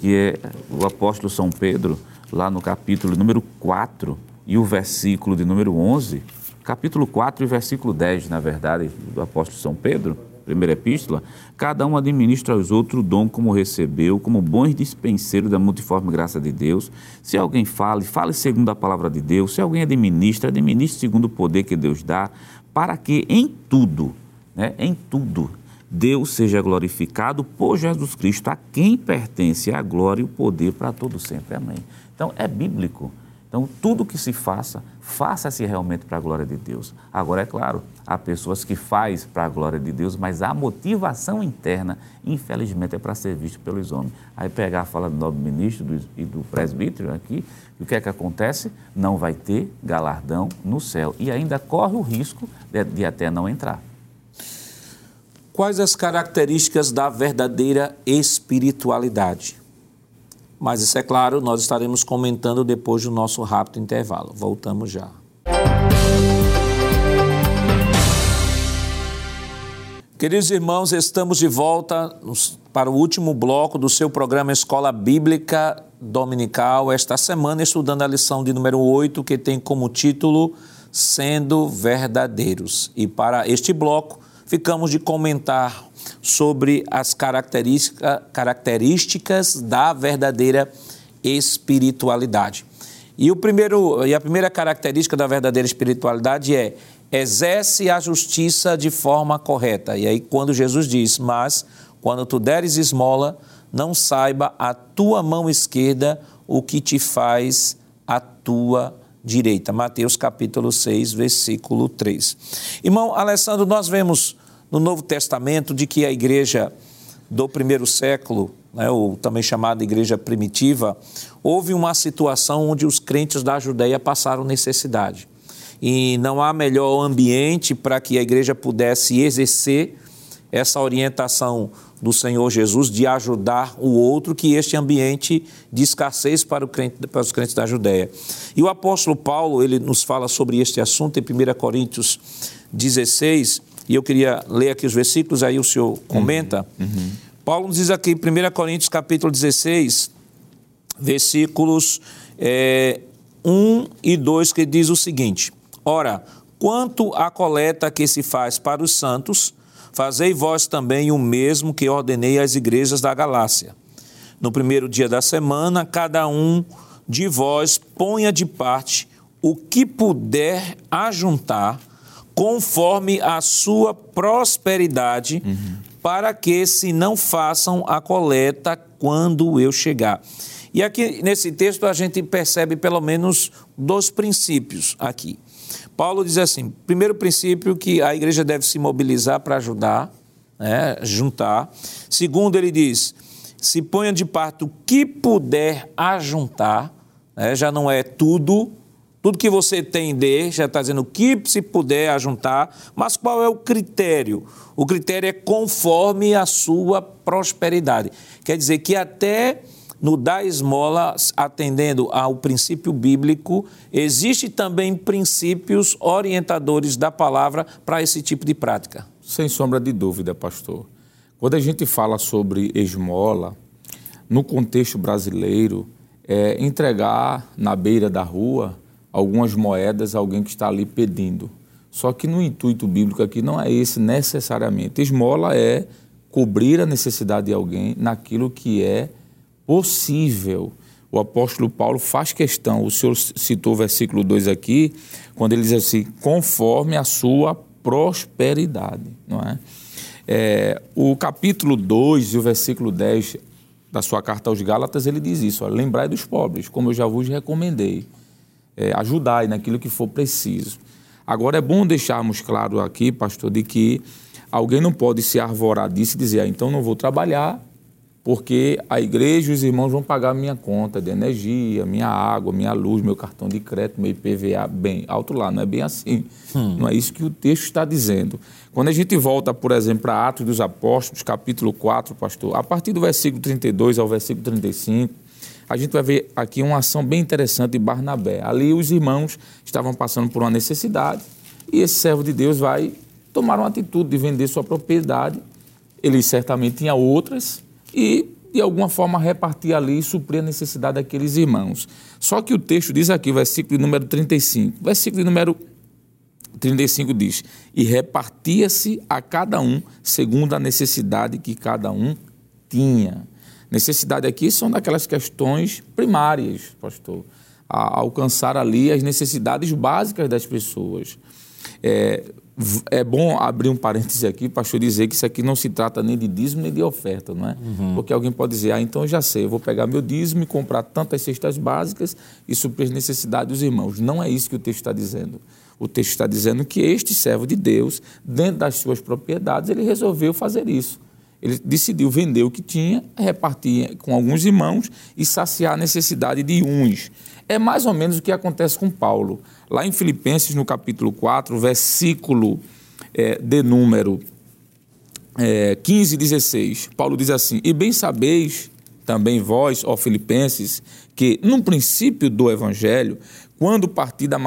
que é o apóstolo São Pedro lá no capítulo número 4 e o versículo de número 11, capítulo 4 e versículo 10, na verdade, do apóstolo São Pedro, primeira epístola, cada um administra aos outros o dom como recebeu, como bons dispenseiros da multiforme graça de Deus. Se alguém fale, fale segundo a palavra de Deus. Se alguém administra, administre segundo o poder que Deus dá, para que em tudo, né, em tudo, Deus seja glorificado por Jesus Cristo, a quem pertence a glória e o poder para todo sempre. Amém. Então, é bíblico. Então, tudo que se faça, faça-se realmente para a glória de Deus. Agora, é claro, há pessoas que fazem para a glória de Deus, mas a motivação interna, infelizmente, é para ser visto pelos homens. Aí pegar a fala do nobre ministro e do presbítero aqui, o que é que acontece? Não vai ter galardão no céu e ainda corre o risco de, de até não entrar. Quais as características da verdadeira espiritualidade? Mas isso é claro, nós estaremos comentando depois do nosso rápido intervalo. Voltamos já. Queridos irmãos, estamos de volta para o último bloco do seu programa Escola Bíblica Dominical, esta semana estudando a lição de número 8, que tem como título Sendo Verdadeiros. E para este bloco, ficamos de comentar sobre as característica, características da verdadeira espiritualidade. E, o primeiro, e a primeira característica da verdadeira espiritualidade é exerce a justiça de forma correta. E aí, quando Jesus diz, mas quando tu deres esmola, não saiba a tua mão esquerda o que te faz a tua direita. Mateus capítulo 6, versículo 3. Irmão Alessandro, nós vemos no Novo Testamento de que a igreja do primeiro século, né, ou também chamada igreja primitiva, houve uma situação onde os crentes da Judéia passaram necessidade. E não há melhor ambiente para que a igreja pudesse exercer essa orientação do Senhor Jesus de ajudar o outro que este ambiente de escassez para, crente, para os crentes da Judéia. E o apóstolo Paulo, ele nos fala sobre este assunto em 1 Coríntios 16, e eu queria ler aqui os versículos, aí o senhor comenta. Uhum. Uhum. Paulo nos diz aqui em 1 Coríntios capítulo 16, versículos é, 1 e 2, que diz o seguinte, Ora, quanto à coleta que se faz para os santos, Fazei vós também o mesmo que ordenei às igrejas da Galácia. No primeiro dia da semana, cada um de vós ponha de parte o que puder ajuntar, conforme a sua prosperidade, uhum. para que se não façam a coleta quando eu chegar. E aqui nesse texto a gente percebe pelo menos dois princípios aqui. Paulo diz assim: primeiro princípio, que a igreja deve se mobilizar para ajudar, né, juntar. Segundo, ele diz: se ponha de parte o que puder ajuntar, né, já não é tudo, tudo que você tem de, já está dizendo o que se puder ajuntar, mas qual é o critério? O critério é conforme a sua prosperidade. Quer dizer que até no dar esmola, atendendo ao princípio bíblico, existe também princípios orientadores da palavra para esse tipo de prática. Sem sombra de dúvida, pastor. Quando a gente fala sobre esmola, no contexto brasileiro, é entregar na beira da rua algumas moedas a alguém que está ali pedindo. Só que no intuito bíblico aqui não é esse necessariamente. Esmola é cobrir a necessidade de alguém naquilo que é possível. O apóstolo Paulo faz questão, o senhor citou o versículo 2 aqui, quando ele diz assim: conforme a sua prosperidade. Não é? é o capítulo 2 e o versículo 10 da sua carta aos Gálatas, ele diz isso: lembrai dos pobres, como eu já vos recomendei, é, ajudai naquilo que for preciso. Agora é bom deixarmos claro aqui, pastor, de que alguém não pode se arvorar disso e dizer, ah, então não vou trabalhar, porque a igreja e os irmãos vão pagar minha conta de energia, minha água, minha luz, meu cartão de crédito, meu IPVA, bem, alto lá, não é bem assim. Hum. Não é isso que o texto está dizendo. Quando a gente volta, por exemplo, para Atos dos Apóstolos, capítulo 4, pastor, a partir do versículo 32 ao versículo 35, a gente vai ver aqui uma ação bem interessante de Barnabé. Ali os irmãos estavam passando por uma necessidade e esse servo de Deus vai tomar uma atitude de vender sua propriedade. Ele certamente tinha outras, e, de alguma forma, repartir ali e suprir a necessidade daqueles irmãos. Só que o texto diz aqui, versículo número 35, versículo número 35 diz: E repartia-se a cada um segundo a necessidade que cada um tinha. Necessidade aqui são daquelas questões primárias, pastor, a alcançar ali as necessidades básicas das pessoas. É, é bom abrir um parêntese aqui, pastor, dizer que isso aqui não se trata nem de dízimo nem de oferta, não é? Uhum. Porque alguém pode dizer, ah, então eu já sei, eu vou pegar meu dízimo e comprar tantas cestas básicas e suprir as necessidades dos irmãos. Não é isso que o texto está dizendo. O texto está dizendo que este servo de Deus, dentro das suas propriedades, ele resolveu fazer isso. Ele decidiu vender o que tinha, repartir com alguns irmãos e saciar a necessidade de uns. É mais ou menos o que acontece com Paulo. Lá em Filipenses, no capítulo 4, versículo é, de número é, 15 e 16, Paulo diz assim: E bem sabeis também vós, ó Filipenses, que no princípio do Evangelho, quando parti da,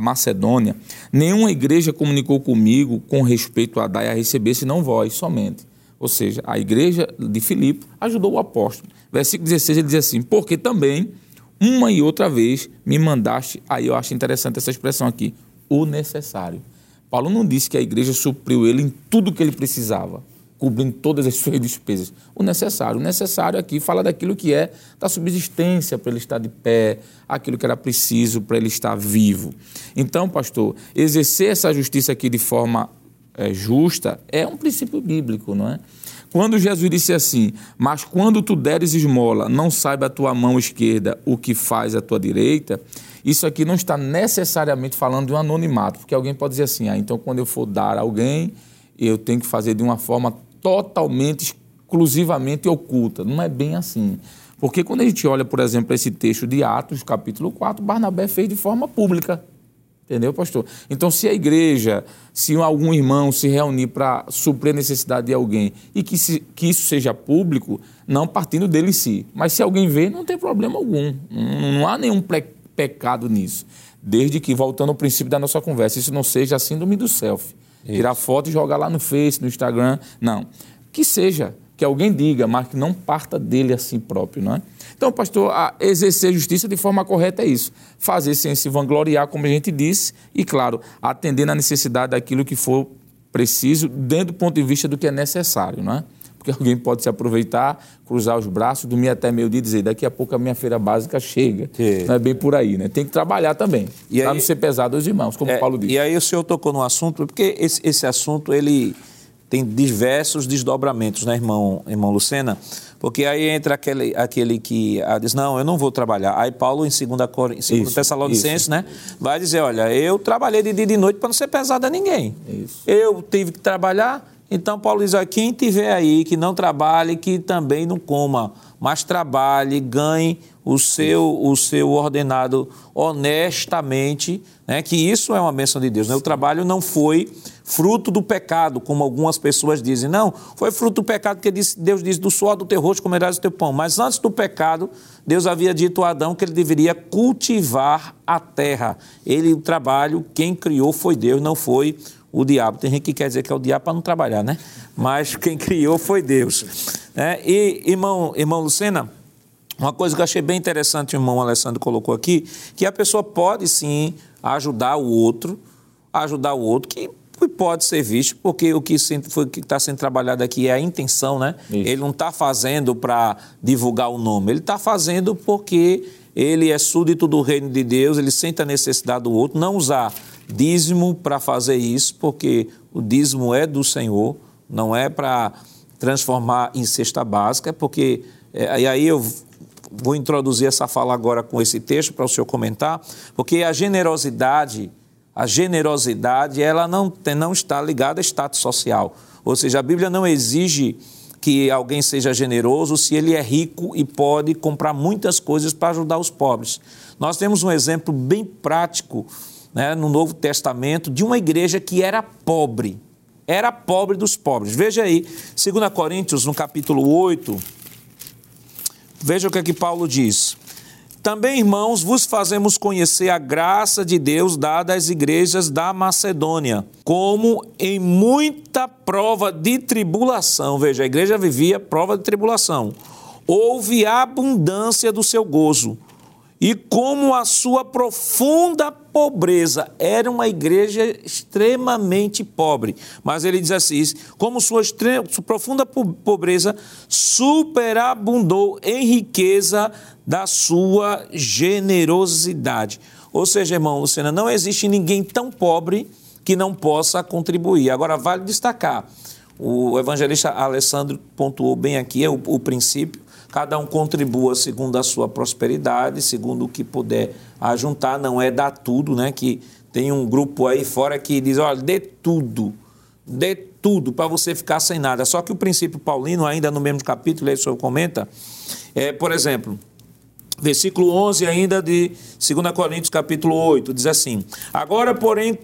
Macedônia, nenhuma igreja comunicou comigo com respeito a dar e a receber, senão vós somente. Ou seja, a igreja de Filipe ajudou o apóstolo. Versículo 16 ele diz assim: Porque também uma e outra vez me mandaste, aí eu acho interessante essa expressão aqui, o necessário. Paulo não disse que a igreja supriu ele em tudo que ele precisava, cobrindo todas as suas despesas. O necessário. O necessário aqui fala daquilo que é da subsistência para ele estar de pé, aquilo que era preciso para ele estar vivo. Então, pastor, exercer essa justiça aqui de forma é, justa é um princípio bíblico, não é? Quando Jesus disse assim: Mas quando tu deres esmola, não saiba a tua mão esquerda o que faz a tua direita, isso aqui não está necessariamente falando de um anonimato, porque alguém pode dizer assim: ah, então quando eu for dar a alguém, eu tenho que fazer de uma forma totalmente, exclusivamente oculta. Não é bem assim. Porque quando a gente olha, por exemplo, esse texto de Atos, capítulo 4, Barnabé fez de forma pública. Entendeu, pastor? Então, se a igreja, se algum irmão se reunir para suprir a necessidade de alguém e que, se, que isso seja público, não partindo dele em si. Mas se alguém vê, não tem problema algum. Não, não há nenhum pecado nisso. Desde que, voltando ao princípio da nossa conversa, isso não seja a síndrome do selfie. Isso. Tirar foto e jogar lá no Face, no Instagram. Não. Que seja, que alguém diga, mas que não parta dele assim próprio, não é? Então, pastor, exercer justiça de forma correta é isso. Fazer sem se vangloriar, como a gente disse, e, claro, atender na necessidade daquilo que for preciso, dentro do ponto de vista do que é necessário, não é? porque alguém pode se aproveitar, cruzar os braços, dormir até meio-dia e dizer, daqui a pouco a minha feira básica chega. Não é bem por aí, né? Tem que trabalhar também, para não ser pesado aos irmãos, como é, o Paulo disse. E aí o senhor tocou no assunto, porque esse, esse assunto, ele tem diversos desdobramentos, né, irmão, irmão Lucena? Porque aí entra aquele, aquele que ah, diz, não, eu não vou trabalhar. Aí Paulo, em 2 Tessalonicenses, né, vai dizer, olha, eu trabalhei de dia e de noite para não ser pesado a ninguém. Isso. Eu tive que trabalhar então, Paulo diz: quem tiver aí que não trabalhe, que também não coma, mas trabalhe, ganhe o seu, o seu ordenado honestamente, né? que isso é uma bênção de Deus. Né? O trabalho não foi fruto do pecado, como algumas pessoas dizem. Não, foi fruto do pecado, porque Deus diz: do suor do teu rosto comerás o teu pão. Mas antes do pecado, Deus havia dito a Adão que ele deveria cultivar a terra. Ele, o trabalho, quem criou foi Deus, não foi o diabo. Tem gente que quer dizer que é o diabo para não trabalhar, né? Mas quem criou foi Deus. É, e, irmão, irmão Lucena, uma coisa que eu achei bem interessante, o irmão Alessandro colocou aqui, que a pessoa pode sim ajudar o outro, ajudar o outro, que pode ser visto, porque o que está sendo trabalhado aqui é a intenção, né? Isso. Ele não está fazendo para divulgar o nome, ele está fazendo porque ele é súdito do reino de Deus, ele sente a necessidade do outro, não usar dízimo para fazer isso, porque o dízimo é do Senhor, não é para transformar em cesta básica, porque. É, e aí eu vou introduzir essa fala agora com esse texto para o senhor comentar, porque a generosidade, a generosidade, ela não, não está ligada a status social. Ou seja, a Bíblia não exige que alguém seja generoso se ele é rico e pode comprar muitas coisas para ajudar os pobres. Nós temos um exemplo bem prático né, no Novo Testamento de uma igreja que era pobre. Era pobre dos pobres. Veja aí, 2 Coríntios, no capítulo 8, veja o que, é que Paulo diz. Também, irmãos, vos fazemos conhecer a graça de Deus dada às igrejas da Macedônia, como em muita prova de tribulação. Veja, a igreja vivia prova de tribulação. Houve abundância do seu gozo e como a sua profunda pobreza era uma igreja extremamente pobre. Mas ele diz assim: como sua, extrema, sua profunda pobreza superabundou em riqueza da sua generosidade. Ou seja, irmão Luciana, não existe ninguém tão pobre que não possa contribuir. Agora, vale destacar: o evangelista Alessandro pontuou bem aqui é o, o princípio cada um contribua segundo a sua prosperidade, segundo o que puder ajuntar, não é dar tudo, né? Que tem um grupo aí fora que diz, olha, dê tudo, dê tudo para você ficar sem nada. Só que o princípio paulino, ainda no mesmo capítulo, aí o senhor comenta, é, por exemplo, versículo 11 ainda de 2 Coríntios capítulo 8, diz assim, agora, porém,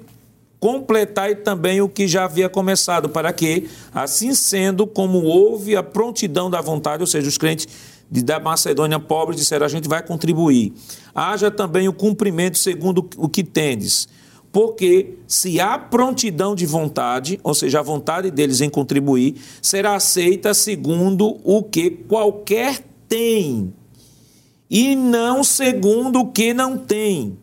completai também o que já havia começado, para que, assim sendo, como houve a prontidão da vontade, ou seja, os crentes da Macedônia pobres disseram, a gente vai contribuir. Haja também o cumprimento segundo o que tendes. Porque se há prontidão de vontade, ou seja, a vontade deles em contribuir, será aceita segundo o que qualquer tem, e não segundo o que não tem.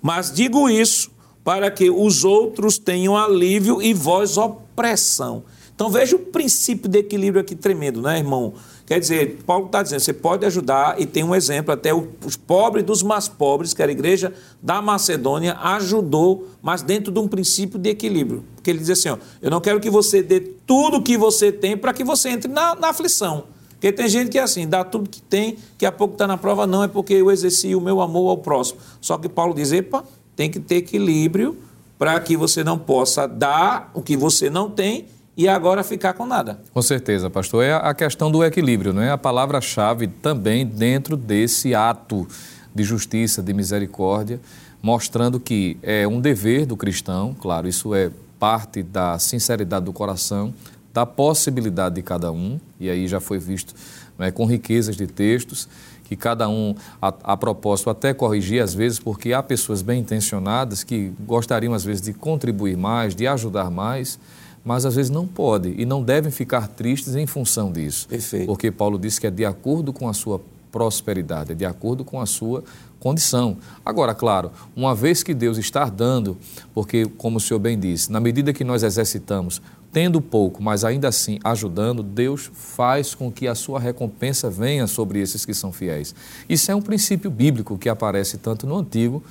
Mas digo isso para que os outros tenham alívio e vós opressão. Então veja o princípio de equilíbrio aqui tremendo, né, irmão? Quer dizer, Paulo está dizendo, você pode ajudar, e tem um exemplo, até os pobres dos mais pobres, que era a igreja da Macedônia, ajudou, mas dentro de um princípio de equilíbrio. Porque ele diz assim, ó, eu não quero que você dê tudo que você tem para que você entre na, na aflição. Porque tem gente que é assim, dá tudo que tem, que a pouco está na prova, não, é porque eu exerci o meu amor ao próximo. Só que Paulo diz, epa, tem que ter equilíbrio para que você não possa dar o que você não tem e agora ficar com nada. Com certeza, pastor. É a questão do equilíbrio, não é? A palavra-chave também dentro desse ato de justiça, de misericórdia, mostrando que é um dever do cristão, claro, isso é parte da sinceridade do coração, da possibilidade de cada um, e aí já foi visto né, com riquezas de textos, que cada um, a, a, propósito, até corrigir às vezes, porque há pessoas bem intencionadas que gostariam às vezes de contribuir mais, de ajudar mais, mas às vezes não podem e não devem ficar tristes em função disso. Perfeito. Porque Paulo disse que é de acordo com a sua prosperidade, é de acordo com a sua condição. Agora, claro, uma vez que Deus está dando, porque, como o senhor bem disse, na medida que nós exercitamos tendo pouco, mas ainda assim ajudando, Deus faz com que a sua recompensa venha sobre esses que são fiéis. Isso é um princípio bíblico que aparece tanto no Antigo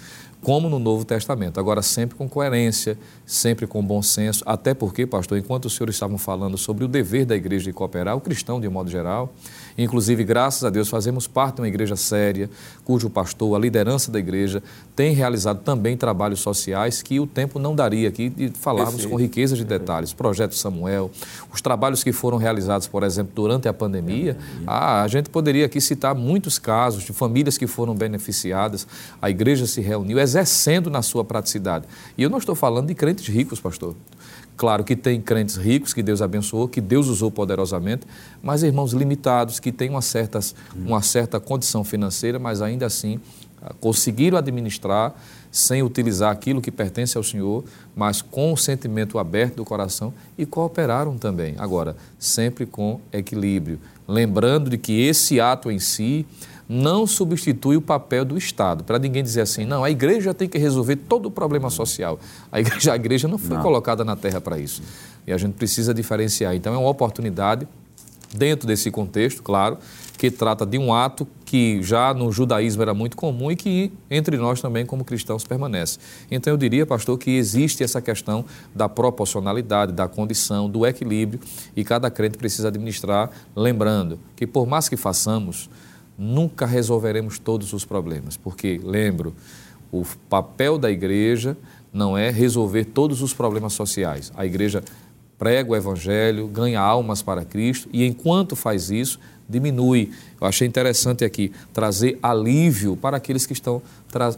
como no Novo Testamento. Agora, sempre com coerência, sempre com bom senso, até porque, pastor, enquanto os senhores estavam falando sobre o dever da igreja de cooperar, o cristão de modo geral, Inclusive, graças a Deus, fazemos parte de uma igreja séria, cujo pastor, a liderança da igreja, tem realizado também trabalhos sociais que o tempo não daria aqui de falarmos Perfeito. com riqueza de detalhes. Projeto Samuel, os trabalhos que foram realizados, por exemplo, durante a pandemia. Ah, a gente poderia aqui citar muitos casos de famílias que foram beneficiadas. A igreja se reuniu exercendo na sua praticidade. E eu não estou falando de crentes ricos, pastor. Claro que tem crentes ricos que Deus abençoou, que Deus usou poderosamente, mas irmãos limitados que têm uma certa, uma certa condição financeira, mas ainda assim ah, conseguiram administrar sem utilizar aquilo que pertence ao Senhor, mas com o sentimento aberto do coração e cooperaram também. Agora, sempre com equilíbrio, lembrando de que esse ato em si não substitui o papel do Estado. Para ninguém dizer assim, não, a igreja tem que resolver todo o problema social. A igreja, a igreja não foi não. colocada na terra para isso. E a gente precisa diferenciar. Então, é uma oportunidade, dentro desse contexto, claro, que trata de um ato que já no judaísmo era muito comum e que entre nós também, como cristãos, permanece. Então, eu diria, pastor, que existe essa questão da proporcionalidade, da condição, do equilíbrio e cada crente precisa administrar, lembrando que, por mais que façamos, nunca resolveremos todos os problemas, porque, lembro, o papel da igreja não é resolver todos os problemas sociais. A igreja prega o evangelho, ganha almas para Cristo e, enquanto faz isso, diminui. Eu achei interessante aqui trazer alívio para aqueles que estão,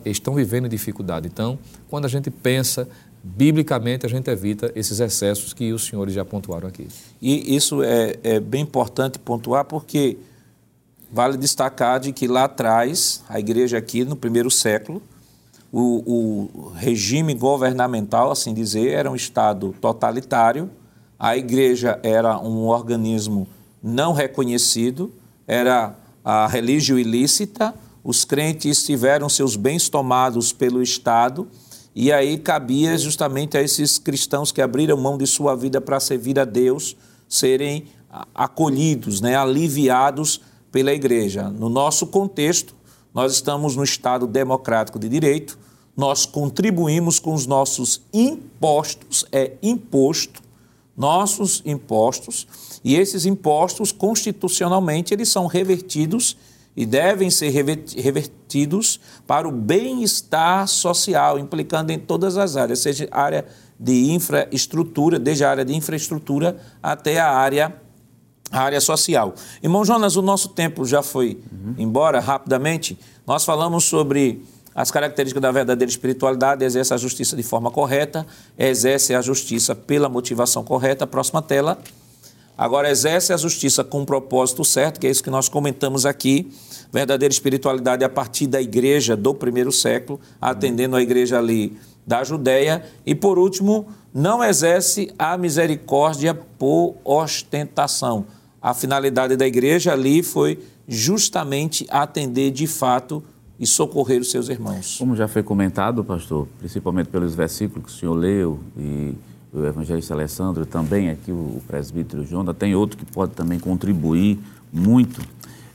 estão vivendo dificuldade. Então, quando a gente pensa biblicamente, a gente evita esses excessos que os senhores já pontuaram aqui. E isso é, é bem importante pontuar porque Vale destacar de que lá atrás, a igreja aqui no primeiro século, o, o regime governamental, assim dizer, era um Estado totalitário, a igreja era um organismo não reconhecido, era a religião ilícita, os crentes tiveram seus bens tomados pelo Estado, e aí cabia justamente a esses cristãos que abriram mão de sua vida para servir a Deus serem acolhidos, né, aliviados pela igreja. No nosso contexto, nós estamos no Estado democrático de direito, nós contribuímos com os nossos impostos, é imposto, nossos impostos, e esses impostos, constitucionalmente, eles são revertidos e devem ser revertidos para o bem-estar social, implicando em todas as áreas, seja área de infraestrutura, desde a área de infraestrutura até a área a área social. Irmão Jonas, o nosso tempo já foi uhum. embora rapidamente. Nós falamos sobre as características da verdadeira espiritualidade, exerce a justiça de forma correta, exerce a justiça pela motivação correta, próxima tela. Agora, exerce a justiça com um propósito certo, que é isso que nós comentamos aqui. Verdadeira espiritualidade a partir da igreja do primeiro século, atendendo a igreja ali da Judéia. E, por último, não exerce a misericórdia por ostentação. A finalidade da igreja ali foi justamente atender de fato e socorrer os seus irmãos. Como já foi comentado, pastor, principalmente pelos versículos que o senhor leu e o evangelista Alessandro, também aqui o presbítero Jonas, tem outro que pode também contribuir muito.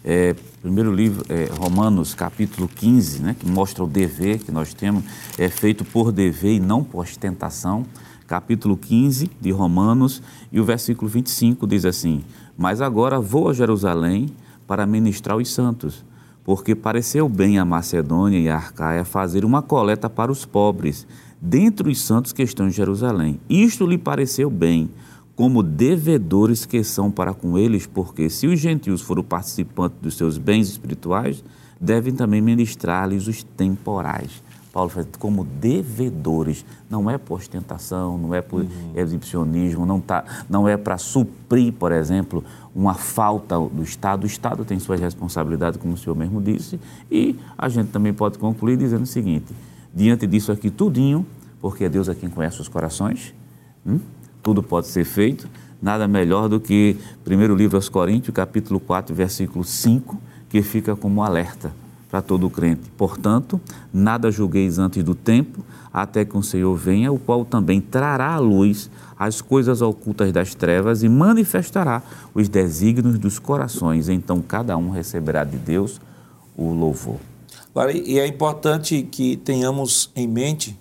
É, primeiro livro, é, Romanos, capítulo 15, né, que mostra o dever que nós temos, é feito por dever e não por ostentação. Capítulo 15 de Romanos, e o versículo 25 diz assim: Mas agora vou a Jerusalém para ministrar os santos, porque pareceu bem a Macedônia e a Arcaia fazer uma coleta para os pobres dentre os santos que estão em Jerusalém. Isto lhe pareceu bem, como devedores que são para com eles, porque se os gentios foram participantes dos seus bens espirituais, devem também ministrar-lhes os temporais. Paulo fala como devedores, não é por ostentação, não é por uhum. exibicionismo, não, tá, não é para suprir, por exemplo, uma falta do Estado. O Estado tem suas responsabilidades, como o senhor mesmo disse, e a gente também pode concluir dizendo o seguinte: diante disso aqui tudinho, porque é Deus é quem conhece os corações, hum? tudo pode ser feito, nada melhor do que primeiro livro aos Coríntios, capítulo 4, versículo 5, que fica como alerta para todo crente. Portanto, nada julgueis antes do tempo, até que o Senhor venha, o qual também trará à luz as coisas ocultas das trevas e manifestará os desígnios dos corações. Então cada um receberá de Deus o louvor. Agora, e é importante que tenhamos em mente,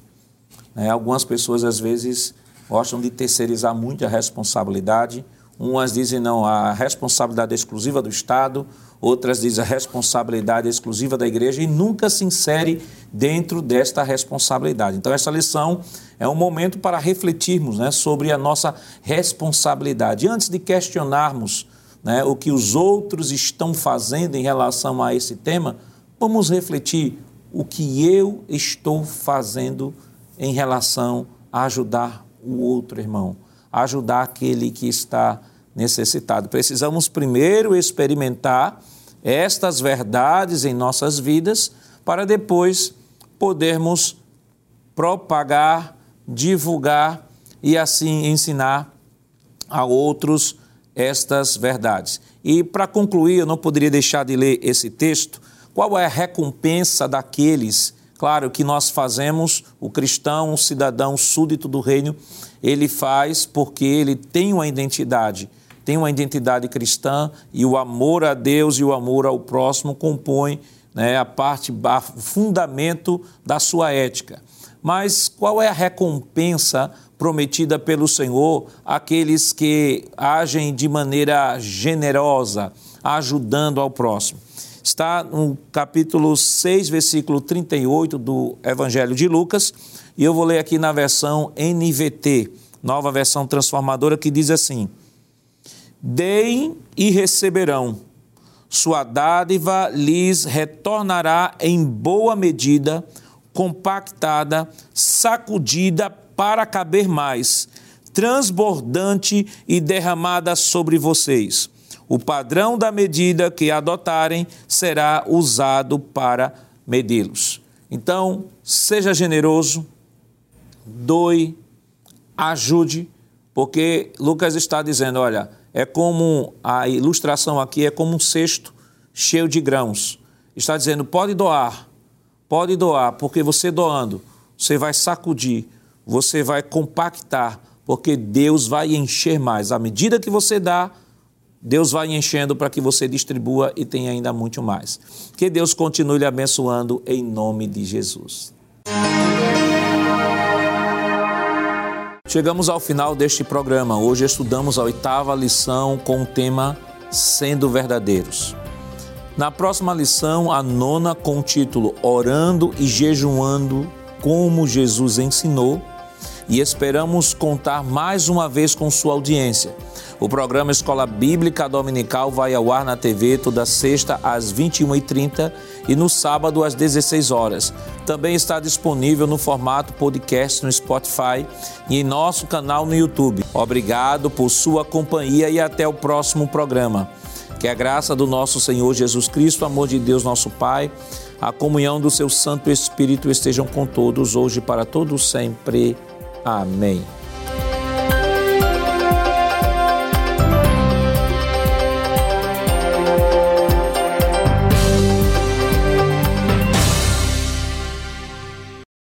né, algumas pessoas às vezes gostam de terceirizar muito a responsabilidade. Umas dizem não, a responsabilidade exclusiva do Estado, outras dizem a responsabilidade exclusiva da igreja e nunca se insere dentro desta responsabilidade. Então, essa lição é um momento para refletirmos né, sobre a nossa responsabilidade. Antes de questionarmos né, o que os outros estão fazendo em relação a esse tema, Vamos refletir o que eu estou fazendo em relação a ajudar o outro irmão, ajudar aquele que está necessitado. Precisamos primeiro experimentar estas verdades em nossas vidas para depois podermos propagar, divulgar e assim ensinar a outros estas verdades. E para concluir, eu não poderia deixar de ler esse texto qual é a recompensa daqueles? Claro que nós fazemos, o cristão, o cidadão súdito do reino, ele faz porque ele tem uma identidade, tem uma identidade cristã e o amor a Deus e o amor ao próximo compõem né, a parte, o fundamento da sua ética. Mas qual é a recompensa prometida pelo Senhor àqueles que agem de maneira generosa, ajudando ao próximo? está no capítulo 6, versículo 38 do Evangelho de Lucas, e eu vou ler aqui na versão NVT, nova versão transformadora, que diz assim: Deem e receberão, sua dádiva lhes retornará em boa medida, compactada, sacudida para caber mais, transbordante e derramada sobre vocês o padrão da medida que adotarem será usado para medi-los. Então, seja generoso, doe, ajude, porque Lucas está dizendo: olha, é como a ilustração aqui é como um cesto cheio de grãos. Está dizendo: pode doar, pode doar, porque você doando, você vai sacudir, você vai compactar, porque Deus vai encher mais. À medida que você dá, Deus vai enchendo para que você distribua e tenha ainda muito mais. Que Deus continue lhe abençoando em nome de Jesus. Chegamos ao final deste programa. Hoje estudamos a oitava lição com o tema Sendo Verdadeiros. Na próxima lição, a nona com o título Orando e Jejuando como Jesus ensinou. E esperamos contar mais uma vez com sua audiência. O programa Escola Bíblica Dominical vai ao ar na TV toda sexta às 21h30 e no sábado às 16 horas. Também está disponível no formato podcast no Spotify e em nosso canal no YouTube. Obrigado por sua companhia e até o próximo programa. Que a graça do nosso Senhor Jesus Cristo, o amor de Deus nosso Pai, a comunhão do seu Santo Espírito estejam com todos hoje para todos sempre. Amém.